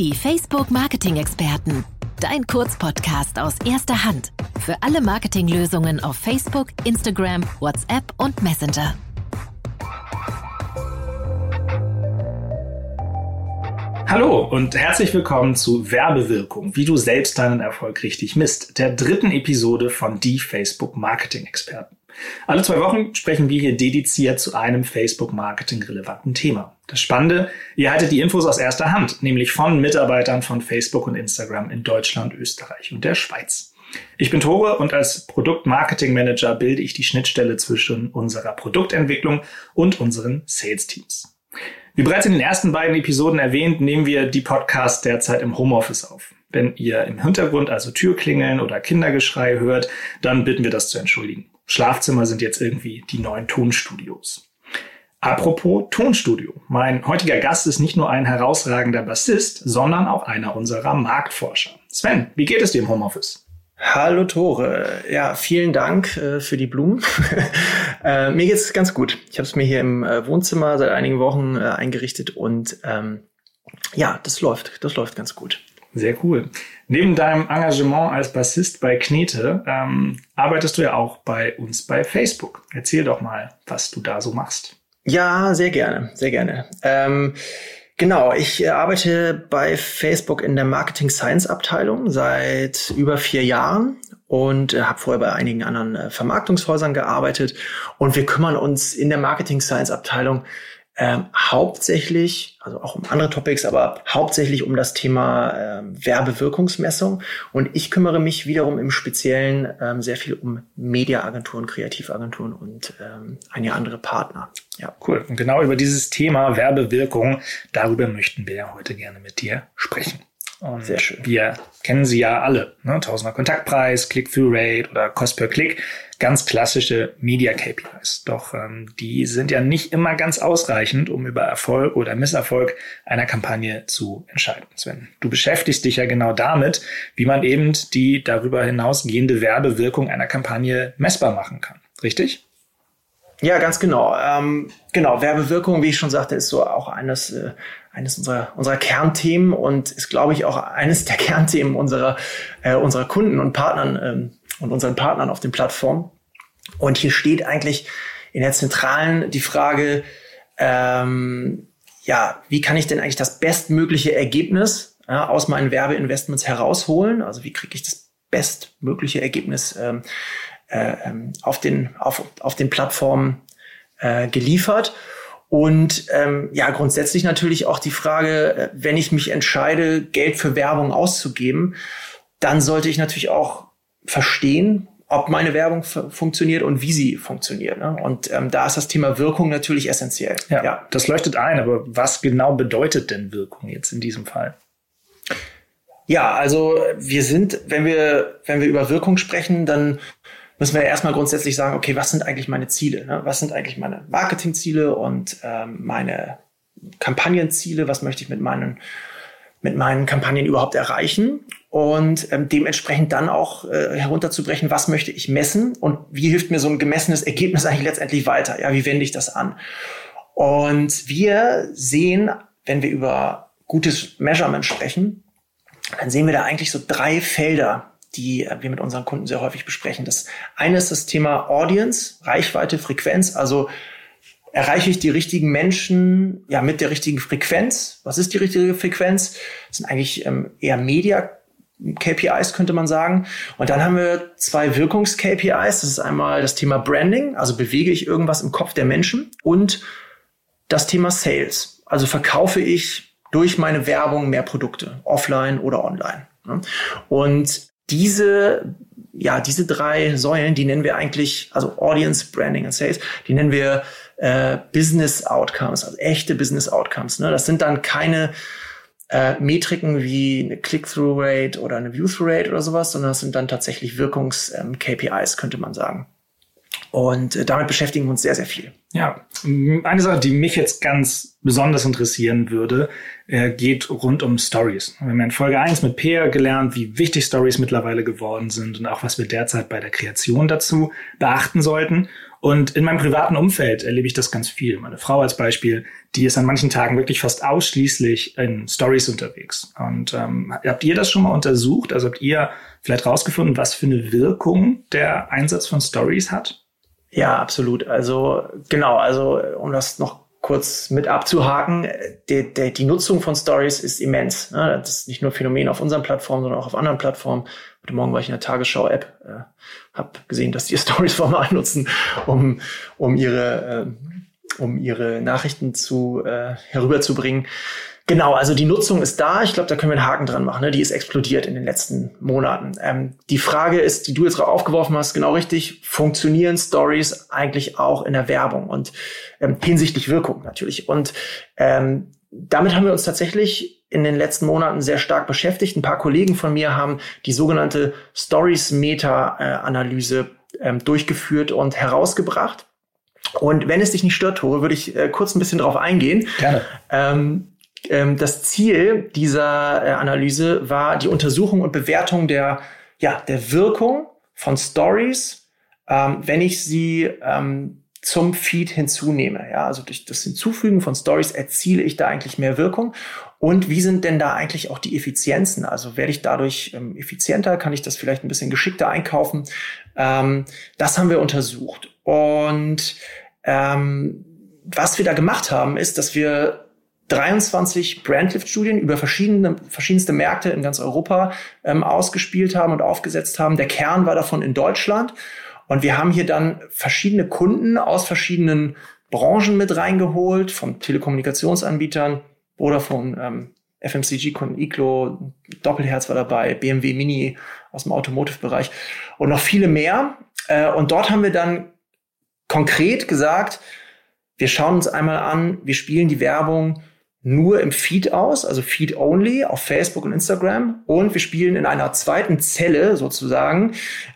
Die Facebook Marketing Experten. Dein Kurzpodcast aus erster Hand. Für alle Marketinglösungen auf Facebook, Instagram, WhatsApp und Messenger. Hallo und herzlich willkommen zu Werbewirkung, wie du selbst deinen Erfolg richtig misst, der dritten Episode von Die Facebook Marketing Experten. Alle zwei Wochen sprechen wir hier dediziert zu einem Facebook-Marketing relevanten Thema. Das Spannende, ihr haltet die Infos aus erster Hand, nämlich von Mitarbeitern von Facebook und Instagram in Deutschland, Österreich und der Schweiz. Ich bin Tore und als Produkt-Marketing-Manager bilde ich die Schnittstelle zwischen unserer Produktentwicklung und unseren Sales-Teams. Wie bereits in den ersten beiden Episoden erwähnt, nehmen wir die Podcasts derzeit im Homeoffice auf. Wenn ihr im Hintergrund also Türklingeln oder Kindergeschrei hört, dann bitten wir das zu entschuldigen. Schlafzimmer sind jetzt irgendwie die neuen Tonstudios. Apropos Tonstudio. Mein heutiger Gast ist nicht nur ein herausragender Bassist, sondern auch einer unserer Marktforscher. Sven, wie geht es dir im Homeoffice? Hallo Tore. Ja, vielen Dank äh, für die Blumen. äh, mir geht's ganz gut. Ich habe es mir hier im äh, Wohnzimmer seit einigen Wochen äh, eingerichtet und ähm, ja, das läuft. Das läuft ganz gut. Sehr cool. Neben deinem Engagement als Bassist bei Knete ähm, arbeitest du ja auch bei uns bei Facebook. Erzähl doch mal, was du da so machst. Ja, sehr gerne, sehr gerne. Ähm, genau, ich äh, arbeite bei Facebook in der Marketing Science Abteilung seit über vier Jahren und äh, habe vorher bei einigen anderen äh, Vermarktungshäusern gearbeitet. Und wir kümmern uns in der Marketing Science Abteilung ähm, hauptsächlich, also auch um andere Topics, aber hauptsächlich um das Thema ähm, Werbewirkungsmessung. Und ich kümmere mich wiederum im Speziellen ähm, sehr viel um Mediaagenturen, Kreativagenturen und ähm, einige andere Partner. Ja, cool. Und genau über dieses Thema Werbewirkung, darüber möchten wir ja heute gerne mit dir sprechen. Und Sehr schön. Wir kennen sie ja alle. Ne? Tausender Kontaktpreis, Click-Through-Rate oder Cost per Click. Ganz klassische Media-KPIs. Doch ähm, die sind ja nicht immer ganz ausreichend, um über Erfolg oder Misserfolg einer Kampagne zu entscheiden. Sven, du beschäftigst dich ja genau damit, wie man eben die darüber hinausgehende Werbewirkung einer Kampagne messbar machen kann. Richtig? Ja, ganz genau. Ähm, genau, Werbewirkung, wie ich schon sagte, ist so auch eines, äh, eines unserer, unserer Kernthemen und ist, glaube ich, auch eines der Kernthemen unserer, äh, unserer Kunden und Partnern ähm, und unseren Partnern auf den Plattformen. Und hier steht eigentlich in der Zentralen die Frage, ähm, ja, wie kann ich denn eigentlich das bestmögliche Ergebnis ja, aus meinen Werbeinvestments herausholen? Also wie kriege ich das bestmögliche Ergebnis ähm, äh, ähm, auf, den, auf, auf den Plattformen äh, geliefert? Und ähm, ja, grundsätzlich natürlich auch die Frage, äh, wenn ich mich entscheide, Geld für Werbung auszugeben, dann sollte ich natürlich auch verstehen, ob meine Werbung funktioniert und wie sie funktioniert. Ne? Und ähm, da ist das Thema Wirkung natürlich essentiell. Ja, ja, das leuchtet ein, aber was genau bedeutet denn Wirkung jetzt in diesem Fall? Ja, also wir sind, wenn wir, wenn wir über Wirkung sprechen, dann müssen wir erstmal grundsätzlich sagen, okay, was sind eigentlich meine Ziele? Ne? Was sind eigentlich meine Marketingziele und ähm, meine Kampagnenziele? Was möchte ich mit meinen, mit meinen Kampagnen überhaupt erreichen? Und ähm, dementsprechend dann auch äh, herunterzubrechen, was möchte ich messen und wie hilft mir so ein gemessenes Ergebnis eigentlich letztendlich weiter? Ja, wie wende ich das an? Und wir sehen, wenn wir über gutes Measurement sprechen, dann sehen wir da eigentlich so drei Felder, die äh, wir mit unseren Kunden sehr häufig besprechen. Das eine ist das Thema Audience, Reichweite, Frequenz. Also erreiche ich die richtigen Menschen ja mit der richtigen Frequenz? Was ist die richtige Frequenz? Das sind eigentlich ähm, eher Media KPIs könnte man sagen. Und dann haben wir zwei Wirkungs-KPIs. Das ist einmal das Thema Branding, also bewege ich irgendwas im Kopf der Menschen und das Thema Sales. Also verkaufe ich durch meine Werbung mehr Produkte, offline oder online. Und diese, ja, diese drei Säulen, die nennen wir eigentlich, also Audience, Branding und Sales, die nennen wir äh, Business Outcomes, also echte Business Outcomes. Ne? Das sind dann keine äh, Metriken wie eine Click-Through-Rate oder eine View-Through-Rate oder sowas, sondern das sind dann tatsächlich Wirkungs-KPIs, ähm, könnte man sagen. Und äh, damit beschäftigen wir uns sehr, sehr viel. Ja, eine Sache, die mich jetzt ganz besonders interessieren würde, äh, geht rund um Stories. Wir haben in Folge 1 mit Peer gelernt, wie wichtig Stories mittlerweile geworden sind und auch was wir derzeit bei der Kreation dazu beachten sollten. Und in meinem privaten Umfeld erlebe ich das ganz viel. Meine Frau als Beispiel, die ist an manchen Tagen wirklich fast ausschließlich in Stories unterwegs. Und ähm, habt ihr das schon mal untersucht? Also habt ihr vielleicht rausgefunden, was für eine Wirkung der Einsatz von Stories hat? Ja, absolut. Also genau, also um das noch kurz mit abzuhaken, die, die, die Nutzung von Stories ist immens. Ne? Das ist nicht nur Phänomen auf unseren Plattformen, sondern auch auf anderen Plattformen. Heute Morgen war ich in der Tagesschau-App, äh, habe gesehen, dass die Stories formal nutzen, um, um ihre äh, um ihre Nachrichten zu äh, herüberzubringen. Genau, also die Nutzung ist da. Ich glaube, da können wir einen Haken dran machen. Ne? Die ist explodiert in den letzten Monaten. Ähm, die Frage ist, die du jetzt aufgeworfen hast, genau richtig. Funktionieren Stories eigentlich auch in der Werbung und ähm, hinsichtlich Wirkung natürlich? Und ähm, damit haben wir uns tatsächlich in den letzten Monaten sehr stark beschäftigt. Ein paar Kollegen von mir haben die sogenannte Stories-Meta-Analyse ähm, durchgeführt und herausgebracht. Und wenn es dich nicht stört, Tore, würde ich äh, kurz ein bisschen darauf eingehen. Gerne. Ähm, das Ziel dieser äh, Analyse war die Untersuchung und Bewertung der, ja, der Wirkung von Stories, ähm, wenn ich sie ähm, zum Feed hinzunehme. Ja, also durch das Hinzufügen von Stories erziele ich da eigentlich mehr Wirkung. Und wie sind denn da eigentlich auch die Effizienzen? Also werde ich dadurch ähm, effizienter? Kann ich das vielleicht ein bisschen geschickter einkaufen? Ähm, das haben wir untersucht. Und ähm, was wir da gemacht haben, ist, dass wir 23 Brandlift-Studien über verschiedene, verschiedenste Märkte in ganz Europa ähm, ausgespielt haben und aufgesetzt haben. Der Kern war davon in Deutschland. Und wir haben hier dann verschiedene Kunden aus verschiedenen Branchen mit reingeholt, von Telekommunikationsanbietern, Vodafone, ähm, FMCG-Kunden, Iclo, Doppelherz war dabei, BMW Mini aus dem Automotive-Bereich und noch viele mehr. Äh, und dort haben wir dann konkret gesagt, wir schauen uns einmal an, wir spielen die Werbung nur im Feed aus, also Feed only auf Facebook und Instagram. Und wir spielen in einer zweiten Zelle sozusagen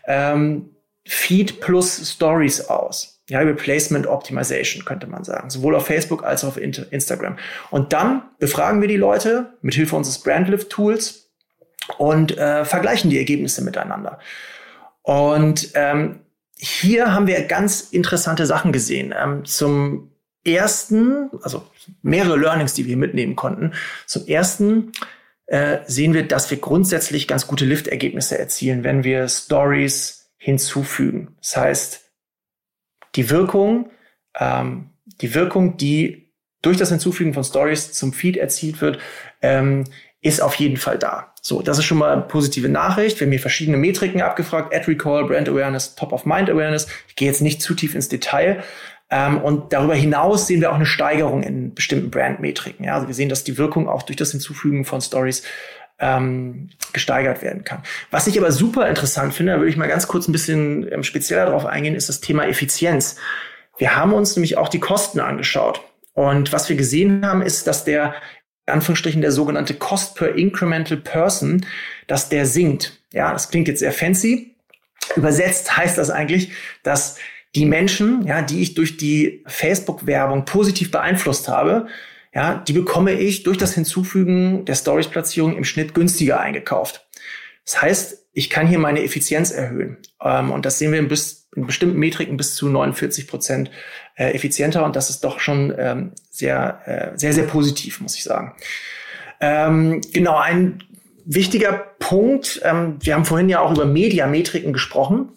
ähm, Feed plus Stories aus. Ja, Replacement Optimization könnte man sagen, sowohl auf Facebook als auch auf Instagram. Und dann befragen wir die Leute mit Hilfe unseres Brandlift Tools und äh, vergleichen die Ergebnisse miteinander. Und ähm, hier haben wir ganz interessante Sachen gesehen. Ähm, zum ersten, also mehrere Learnings, die wir mitnehmen konnten. Zum ersten äh, sehen wir, dass wir grundsätzlich ganz gute Lift-Ergebnisse erzielen, wenn wir Stories hinzufügen. Das heißt, die Wirkung, ähm, die Wirkung, die durch das Hinzufügen von Stories zum Feed erzielt wird, ähm, ist auf jeden Fall da. So, das ist schon mal eine positive Nachricht. Wir haben hier verschiedene Metriken abgefragt. Ad Recall, Brand Awareness, Top of Mind Awareness. Ich gehe jetzt nicht zu tief ins Detail. Ähm, und darüber hinaus sehen wir auch eine Steigerung in bestimmten Brandmetriken. Ja, also wir sehen, dass die Wirkung auch durch das Hinzufügen von Stories ähm, gesteigert werden kann. Was ich aber super interessant finde, da würde ich mal ganz kurz ein bisschen ähm, spezieller darauf eingehen, ist das Thema Effizienz. Wir haben uns nämlich auch die Kosten angeschaut. Und was wir gesehen haben, ist, dass der, in Anführungsstrichen, der sogenannte Cost per Incremental Person, dass der sinkt. Ja, das klingt jetzt sehr fancy. Übersetzt heißt das eigentlich, dass die Menschen, ja, die ich durch die Facebook-Werbung positiv beeinflusst habe, ja, die bekomme ich durch das Hinzufügen der Stories-Platzierung im Schnitt günstiger eingekauft. Das heißt, ich kann hier meine Effizienz erhöhen. Ähm, und das sehen wir in, bis, in bestimmten Metriken bis zu 49 Prozent äh, effizienter. Und das ist doch schon ähm, sehr, äh, sehr, sehr positiv, muss ich sagen. Ähm, genau, ein wichtiger Punkt. Ähm, wir haben vorhin ja auch über Mediametriken gesprochen.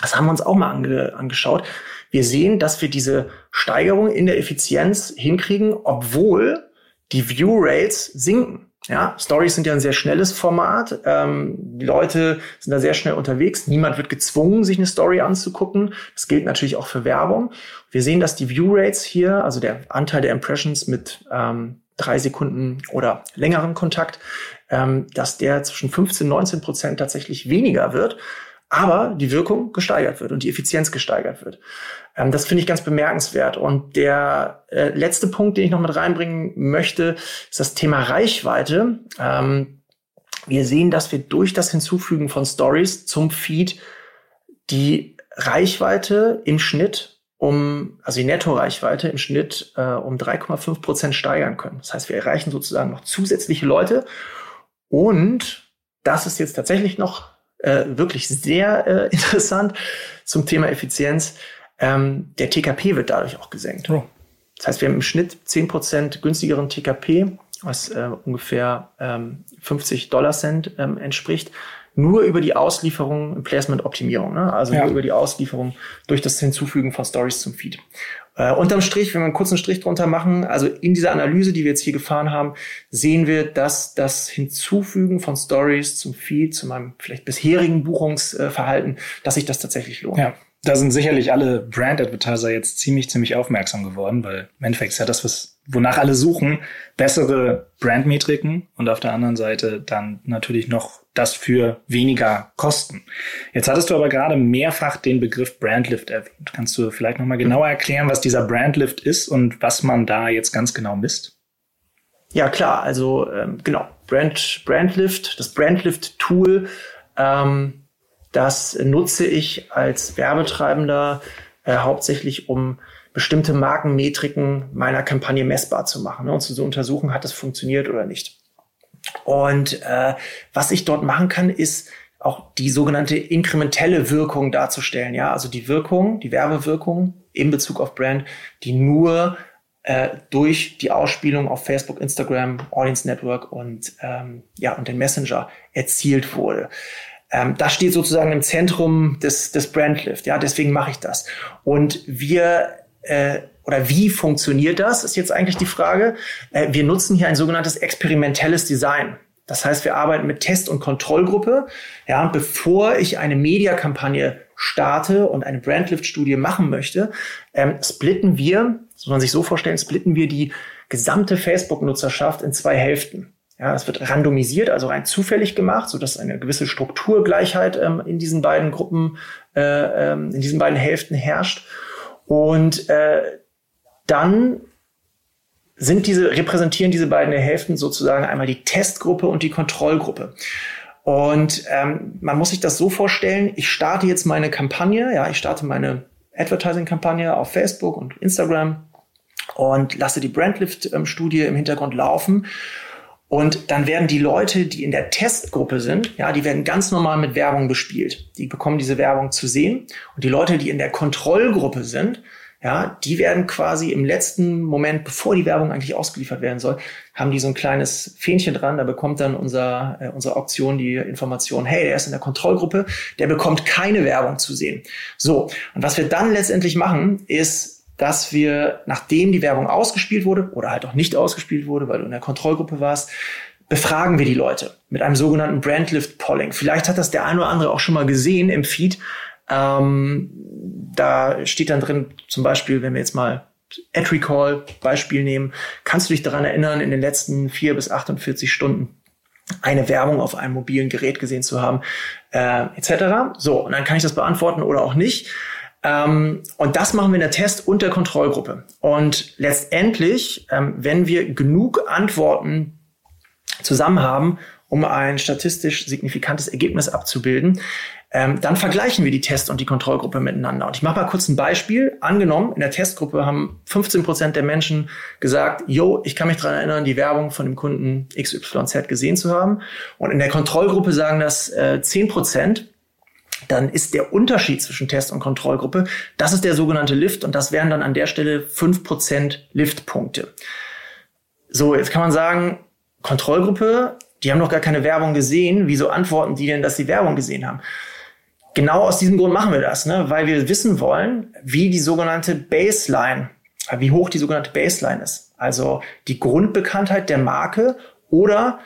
Das haben wir uns auch mal ange angeschaut. Wir sehen, dass wir diese Steigerung in der Effizienz hinkriegen, obwohl die View Rates sinken. Ja, Stories sind ja ein sehr schnelles Format. Ähm, die Leute sind da sehr schnell unterwegs. Niemand wird gezwungen, sich eine Story anzugucken. Das gilt natürlich auch für Werbung. Wir sehen, dass die View Rates hier, also der Anteil der Impressions mit ähm, drei Sekunden oder längerem Kontakt, ähm, dass der zwischen 15 und 19 Prozent tatsächlich weniger wird aber die Wirkung gesteigert wird und die Effizienz gesteigert wird. Ähm, das finde ich ganz bemerkenswert. Und der äh, letzte Punkt, den ich noch mit reinbringen möchte, ist das Thema Reichweite. Ähm, wir sehen, dass wir durch das Hinzufügen von Stories zum Feed die Reichweite im Schnitt um, also die Netto-Reichweite im Schnitt äh, um 3,5 Prozent steigern können. Das heißt, wir erreichen sozusagen noch zusätzliche Leute und das ist jetzt tatsächlich noch äh, wirklich sehr äh, interessant zum Thema Effizienz. ähm, der TKP wird dadurch auch gesenkt. Oh. Das heißt, wir haben im Schnitt 10% günstigeren TKP, was äh, ungefähr ähm, 50 Dollar Cent ähm, entspricht, nur über die Auslieferung im Placement-Optimierung, ne? also ja. nur über die Auslieferung durch das Hinzufügen von Stories zum Feed. Äh, unterm Strich, wenn wir einen kurzen Strich drunter machen, also in dieser Analyse, die wir jetzt hier gefahren haben, sehen wir, dass das Hinzufügen von Stories zum Feed, zu meinem vielleicht bisherigen Buchungsverhalten, dass sich das tatsächlich lohnt. Ja da sind sicherlich alle Brand-Advertiser jetzt ziemlich, ziemlich aufmerksam geworden, weil im Endeffekt ist ja das, was, wonach alle suchen, bessere Brandmetriken und auf der anderen Seite dann natürlich noch das für weniger Kosten. Jetzt hattest du aber gerade mehrfach den Begriff Brandlift erwähnt. Kannst du vielleicht nochmal genauer erklären, was dieser Brandlift ist und was man da jetzt ganz genau misst? Ja, klar. Also ähm, genau, Brand, Brandlift, das Brandlift-Tool ähm, das nutze ich als Werbetreibender äh, hauptsächlich, um bestimmte Markenmetriken meiner Kampagne messbar zu machen ne, und zu untersuchen, hat das funktioniert oder nicht. Und äh, was ich dort machen kann, ist auch die sogenannte inkrementelle Wirkung darzustellen. Ja, also die Wirkung, die Werbewirkung in Bezug auf Brand, die nur äh, durch die Ausspielung auf Facebook, Instagram, Audience Network und ähm, ja und den Messenger erzielt wurde. Ähm, das steht sozusagen im Zentrum des, des Brandlift. Ja, deswegen mache ich das. Und wir äh, oder wie funktioniert das, ist jetzt eigentlich die Frage. Äh, wir nutzen hier ein sogenanntes experimentelles Design. Das heißt, wir arbeiten mit Test- und Kontrollgruppe. Ja, bevor ich eine Mediakampagne starte und eine Brandlift-Studie machen möchte, ähm, splitten wir, soll man sich so vorstellen, splitten wir die gesamte Facebook-Nutzerschaft in zwei Hälften. Ja, es wird randomisiert, also rein zufällig gemacht, so dass eine gewisse Strukturgleichheit ähm, in diesen beiden Gruppen, äh, ähm, in diesen beiden Hälften herrscht. Und äh, dann sind diese, repräsentieren diese beiden Hälften sozusagen einmal die Testgruppe und die Kontrollgruppe. Und ähm, man muss sich das so vorstellen, ich starte jetzt meine Kampagne, ja, ich starte meine Advertising-Kampagne auf Facebook und Instagram und lasse die Brandlift-Studie im Hintergrund laufen. Und dann werden die Leute, die in der Testgruppe sind, ja, die werden ganz normal mit Werbung bespielt. Die bekommen diese Werbung zu sehen. Und die Leute, die in der Kontrollgruppe sind, ja, die werden quasi im letzten Moment, bevor die Werbung eigentlich ausgeliefert werden soll, haben die so ein kleines Fähnchen dran. Da bekommt dann unser, äh, unsere Auktion die Information, hey, der ist in der Kontrollgruppe, der bekommt keine Werbung zu sehen. So. Und was wir dann letztendlich machen, ist dass wir, nachdem die Werbung ausgespielt wurde oder halt auch nicht ausgespielt wurde, weil du in der Kontrollgruppe warst, befragen wir die Leute mit einem sogenannten Brandlift Polling. Vielleicht hat das der eine oder andere auch schon mal gesehen im Feed. Ähm, da steht dann drin, zum Beispiel, wenn wir jetzt mal Ad Recall Beispiel nehmen, kannst du dich daran erinnern, in den letzten vier bis 48 Stunden eine Werbung auf einem mobilen Gerät gesehen zu haben, äh, etc. So, und dann kann ich das beantworten oder auch nicht. Ähm, und das machen wir in der Test- und der Kontrollgruppe. Und letztendlich, ähm, wenn wir genug Antworten zusammen haben, um ein statistisch signifikantes Ergebnis abzubilden, ähm, dann vergleichen wir die Test- und die Kontrollgruppe miteinander. Und ich mache mal kurz ein Beispiel. Angenommen, in der Testgruppe haben 15 Prozent der Menschen gesagt, yo, ich kann mich daran erinnern, die Werbung von dem Kunden XYZ gesehen zu haben. Und in der Kontrollgruppe sagen das äh, 10 Prozent dann ist der Unterschied zwischen Test- und Kontrollgruppe, das ist der sogenannte Lift und das wären dann an der Stelle fünf Prozent Liftpunkte. So, jetzt kann man sagen, Kontrollgruppe, die haben noch gar keine Werbung gesehen, wieso antworten die denn, dass sie Werbung gesehen haben? Genau aus diesem Grund machen wir das, ne? weil wir wissen wollen, wie die sogenannte Baseline, wie hoch die sogenannte Baseline ist. Also die Grundbekanntheit der Marke oder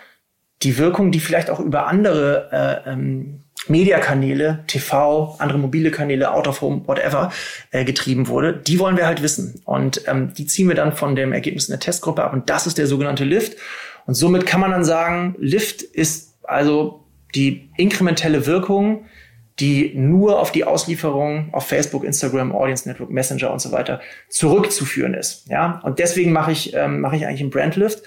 die Wirkung, die vielleicht auch über andere äh, ähm, Mediakanäle, TV, andere mobile Kanäle, Out of Home, whatever, äh, getrieben wurde, die wollen wir halt wissen. Und ähm, die ziehen wir dann von dem Ergebnis in der Testgruppe ab. Und das ist der sogenannte Lift. Und somit kann man dann sagen, Lift ist also die inkrementelle Wirkung, die nur auf die Auslieferung auf Facebook, Instagram, Audience Network, Messenger und so weiter zurückzuführen ist. Ja, und deswegen mache ich ähm, mache ich eigentlich einen Brandlift.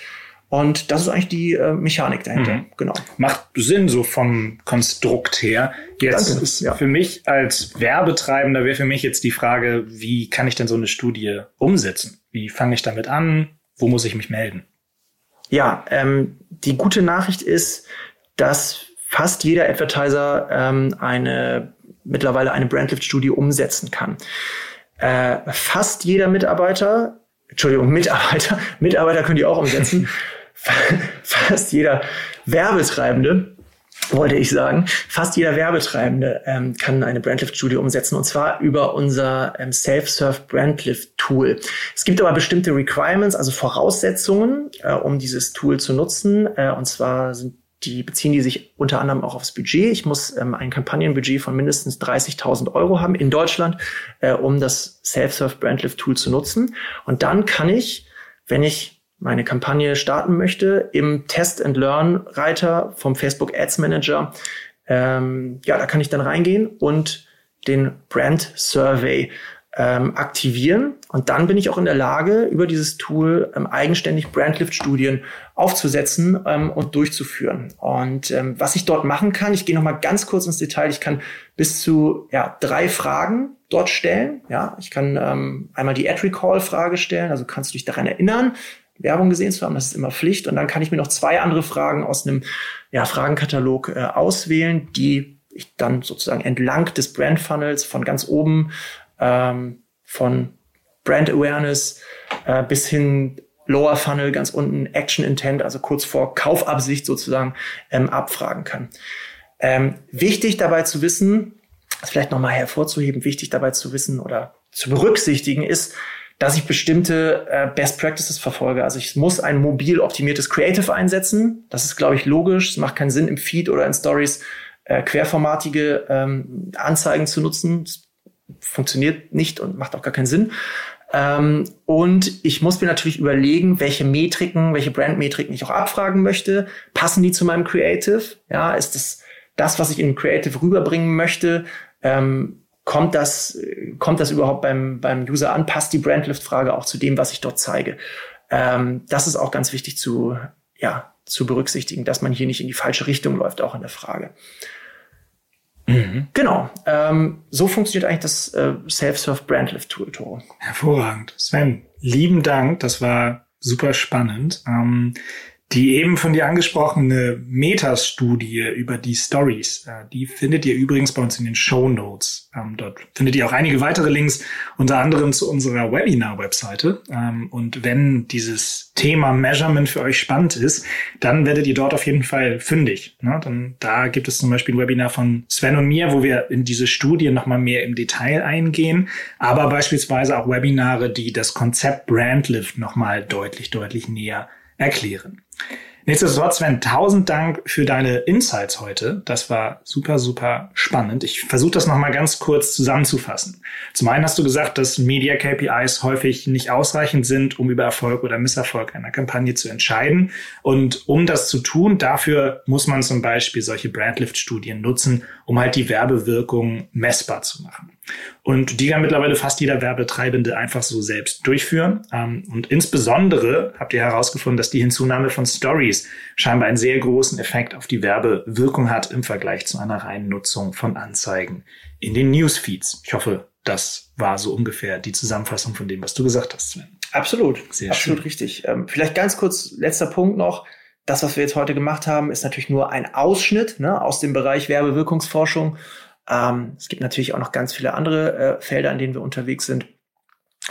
Und das ist eigentlich die äh, Mechanik dahinter. Mhm. Genau. Macht Sinn so vom Konstrukt her. Jetzt Danke, ist ja. für mich als Werbetreibender wäre für mich jetzt die Frage, wie kann ich denn so eine Studie umsetzen? Wie fange ich damit an? Wo muss ich mich melden? Ja, ähm, die gute Nachricht ist, dass fast jeder Advertiser ähm, eine mittlerweile eine Brandlift-Studie umsetzen kann. äh, fast jeder Mitarbeiter, Entschuldigung, Mitarbeiter, Mitarbeiter können die auch umsetzen, fast jeder Werbetreibende wollte ich sagen. Fast jeder Werbetreibende ähm, kann eine Brandlift-Studie umsetzen und zwar über unser ähm, Self-Serve Brandlift-Tool. Es gibt aber bestimmte Requirements, also Voraussetzungen, äh, um dieses Tool zu nutzen. Äh, und zwar sind die beziehen die sich unter anderem auch aufs Budget. Ich muss ähm, ein Kampagnenbudget von mindestens 30.000 Euro haben in Deutschland, äh, um das Self-Serve Brandlift Tool zu nutzen. Und dann kann ich, wenn ich meine Kampagne starten möchte, im Test and Learn Reiter vom Facebook Ads Manager, ähm, ja, da kann ich dann reingehen und den Brand Survey ähm, aktivieren. Und dann bin ich auch in der Lage, über dieses Tool ähm, eigenständig Brandlift-Studien aufzusetzen ähm, und durchzuführen. Und ähm, was ich dort machen kann, ich gehe noch mal ganz kurz ins Detail. Ich kann bis zu ja, drei Fragen dort stellen. Ja, ich kann ähm, einmal die Ad Recall Frage stellen. Also kannst du dich daran erinnern, Werbung gesehen zu haben. Das ist immer Pflicht. Und dann kann ich mir noch zwei andere Fragen aus einem ja, Fragenkatalog äh, auswählen, die ich dann sozusagen entlang des Brand Funnels von ganz oben ähm, von Brand Awareness äh, bis hin Lower Funnel ganz unten Action Intent, also kurz vor Kaufabsicht sozusagen ähm, abfragen kann. Ähm, wichtig dabei zu wissen, vielleicht nochmal hervorzuheben, wichtig dabei zu wissen oder zu berücksichtigen ist, dass ich bestimmte äh, Best Practices verfolge. Also ich muss ein mobil optimiertes Creative einsetzen. Das ist, glaube ich, logisch. Es macht keinen Sinn, im Feed oder in Stories äh, querformatige ähm, Anzeigen zu nutzen. Das funktioniert nicht und macht auch gar keinen Sinn. Ähm, und ich muss mir natürlich überlegen, welche Metriken, welche Brandmetriken ich auch abfragen möchte. Passen die zu meinem Creative? Ja, ist das das, was ich in Creative rüberbringen möchte? Ähm, kommt das, kommt das überhaupt beim, beim User an? Passt die Brandlift-Frage auch zu dem, was ich dort zeige? Ähm, das ist auch ganz wichtig zu, ja, zu berücksichtigen, dass man hier nicht in die falsche Richtung läuft, auch in der Frage. Mhm. Genau. Ähm, so funktioniert eigentlich das äh, Self-Serve Brandlift Tool, Toro. Hervorragend. Sven, lieben Dank. Das war super spannend. Ähm, die eben von dir angesprochene Metastudie über die Stories, äh, die findet ihr übrigens bei uns in den Show Notes. Ähm, dort findet ihr auch einige weitere Links, unter anderem zu unserer Webinar-Webseite. Ähm, und wenn dieses Thema Measurement für euch spannend ist, dann werdet ihr dort auf jeden Fall fündig. Ne? Da gibt es zum Beispiel ein Webinar von Sven und mir, wo wir in diese Studie nochmal mehr im Detail eingehen, aber beispielsweise auch Webinare, die das Konzept Brandlift nochmal deutlich, deutlich näher erklären. Nichtsdestotrotz, Sven, tausend Dank für deine Insights heute. Das war super, super spannend. Ich versuche das nochmal ganz kurz zusammenzufassen. Zum einen hast du gesagt, dass Media KPIs häufig nicht ausreichend sind, um über Erfolg oder Misserfolg einer Kampagne zu entscheiden. Und um das zu tun, dafür muss man zum Beispiel solche Brandlift-Studien nutzen, um halt die Werbewirkung messbar zu machen. Und die kann mittlerweile fast jeder Werbetreibende einfach so selbst durchführen. Ähm, und insbesondere habt ihr herausgefunden, dass die Hinzunahme von Stories scheinbar einen sehr großen Effekt auf die Werbewirkung hat im Vergleich zu einer reinen Nutzung von Anzeigen in den Newsfeeds. Ich hoffe, das war so ungefähr die Zusammenfassung von dem, was du gesagt hast, Sven. Absolut. Sehr Absolut schön. richtig. Ähm, vielleicht ganz kurz, letzter Punkt noch. Das, was wir jetzt heute gemacht haben, ist natürlich nur ein Ausschnitt ne, aus dem Bereich Werbewirkungsforschung. Ähm, es gibt natürlich auch noch ganz viele andere äh, Felder, in denen wir unterwegs sind.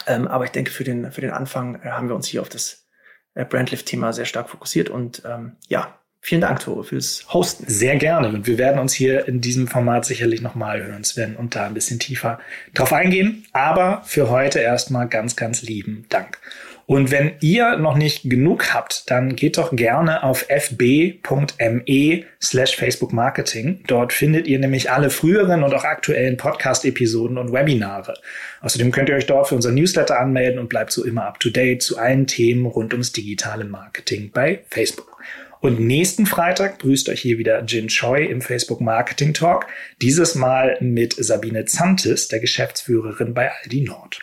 Ähm, aber ich denke, für den, für den Anfang äh, haben wir uns hier auf das äh, Brandlift-Thema sehr stark fokussiert. Und ähm, ja, vielen Dank, Tore, fürs Hosten. Sehr gerne. Und wir werden uns hier in diesem Format sicherlich nochmal hören, Sven, und da ein bisschen tiefer drauf eingehen. Aber für heute erstmal ganz, ganz lieben Dank. Und wenn ihr noch nicht genug habt, dann geht doch gerne auf fb.me slash Facebook Marketing. Dort findet ihr nämlich alle früheren und auch aktuellen Podcast-Episoden und Webinare. Außerdem könnt ihr euch dort für unser Newsletter anmelden und bleibt so immer up to date zu allen Themen rund ums digitale Marketing bei Facebook. Und nächsten Freitag grüßt euch hier wieder Jin Choi im Facebook Marketing Talk. Dieses Mal mit Sabine Zantis, der Geschäftsführerin bei Aldi Nord.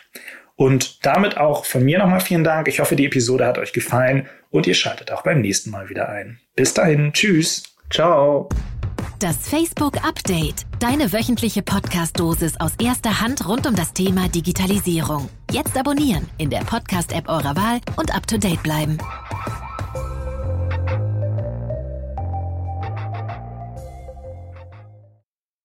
Und damit auch von mir nochmal vielen Dank. Ich hoffe, die Episode hat euch gefallen und ihr schaltet auch beim nächsten Mal wieder ein. Bis dahin, tschüss. Ciao. Das Facebook Update. Deine wöchentliche Podcast-Dosis aus erster Hand rund um das Thema Digitalisierung. Jetzt abonnieren in der Podcast-App eurer Wahl und up to date bleiben.